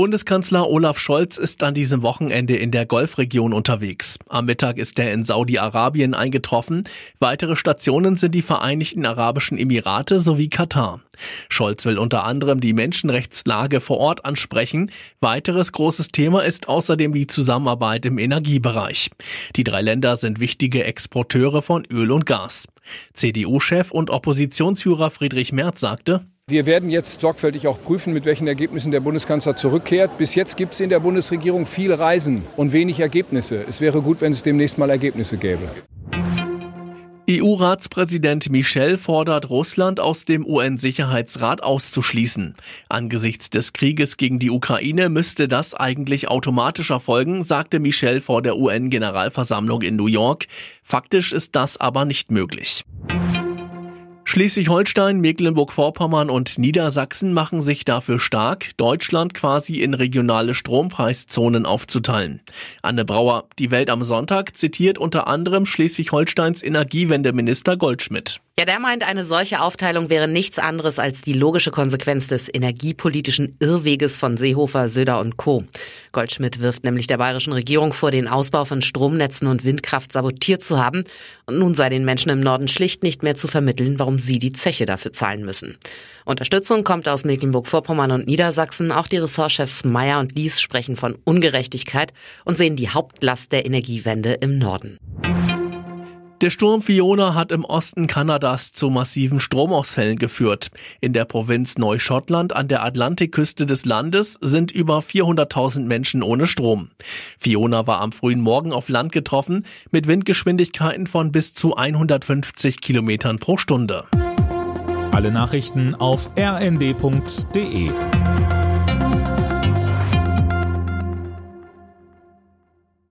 Bundeskanzler Olaf Scholz ist an diesem Wochenende in der Golfregion unterwegs. Am Mittag ist er in Saudi-Arabien eingetroffen. Weitere Stationen sind die Vereinigten Arabischen Emirate sowie Katar. Scholz will unter anderem die Menschenrechtslage vor Ort ansprechen. Weiteres großes Thema ist außerdem die Zusammenarbeit im Energiebereich. Die drei Länder sind wichtige Exporteure von Öl und Gas. CDU-Chef und Oppositionsführer Friedrich Merz sagte, wir werden jetzt sorgfältig auch prüfen, mit welchen Ergebnissen der Bundeskanzler zurückkehrt. Bis jetzt gibt es in der Bundesregierung viel Reisen und wenig Ergebnisse. Es wäre gut, wenn es demnächst mal Ergebnisse gäbe. EU-Ratspräsident Michel fordert Russland aus dem UN-Sicherheitsrat auszuschließen. Angesichts des Krieges gegen die Ukraine müsste das eigentlich automatisch erfolgen, sagte Michel vor der UN-Generalversammlung in New York. Faktisch ist das aber nicht möglich. Schleswig-Holstein, Mecklenburg-Vorpommern und Niedersachsen machen sich dafür stark, Deutschland quasi in regionale Strompreiszonen aufzuteilen. Anne Brauer, die Welt am Sonntag, zitiert unter anderem Schleswig-Holsteins Energiewendeminister Goldschmidt. Ja, der meint, eine solche Aufteilung wäre nichts anderes als die logische Konsequenz des energiepolitischen Irrweges von Seehofer, Söder und Co. Goldschmidt wirft nämlich der bayerischen Regierung vor, den Ausbau von Stromnetzen und Windkraft sabotiert zu haben. Und nun sei den Menschen im Norden schlicht nicht mehr zu vermitteln, warum sie die Zeche dafür zahlen müssen. Unterstützung kommt aus Mecklenburg-Vorpommern und Niedersachsen. Auch die Ressortchefs Meyer und Lies sprechen von Ungerechtigkeit und sehen die Hauptlast der Energiewende im Norden. Der Sturm Fiona hat im Osten Kanadas zu massiven Stromausfällen geführt. In der Provinz Neuschottland an der Atlantikküste des Landes sind über 400.000 Menschen ohne Strom. Fiona war am frühen Morgen auf Land getroffen mit Windgeschwindigkeiten von bis zu 150 Kilometern pro Stunde. Alle Nachrichten auf rnd.de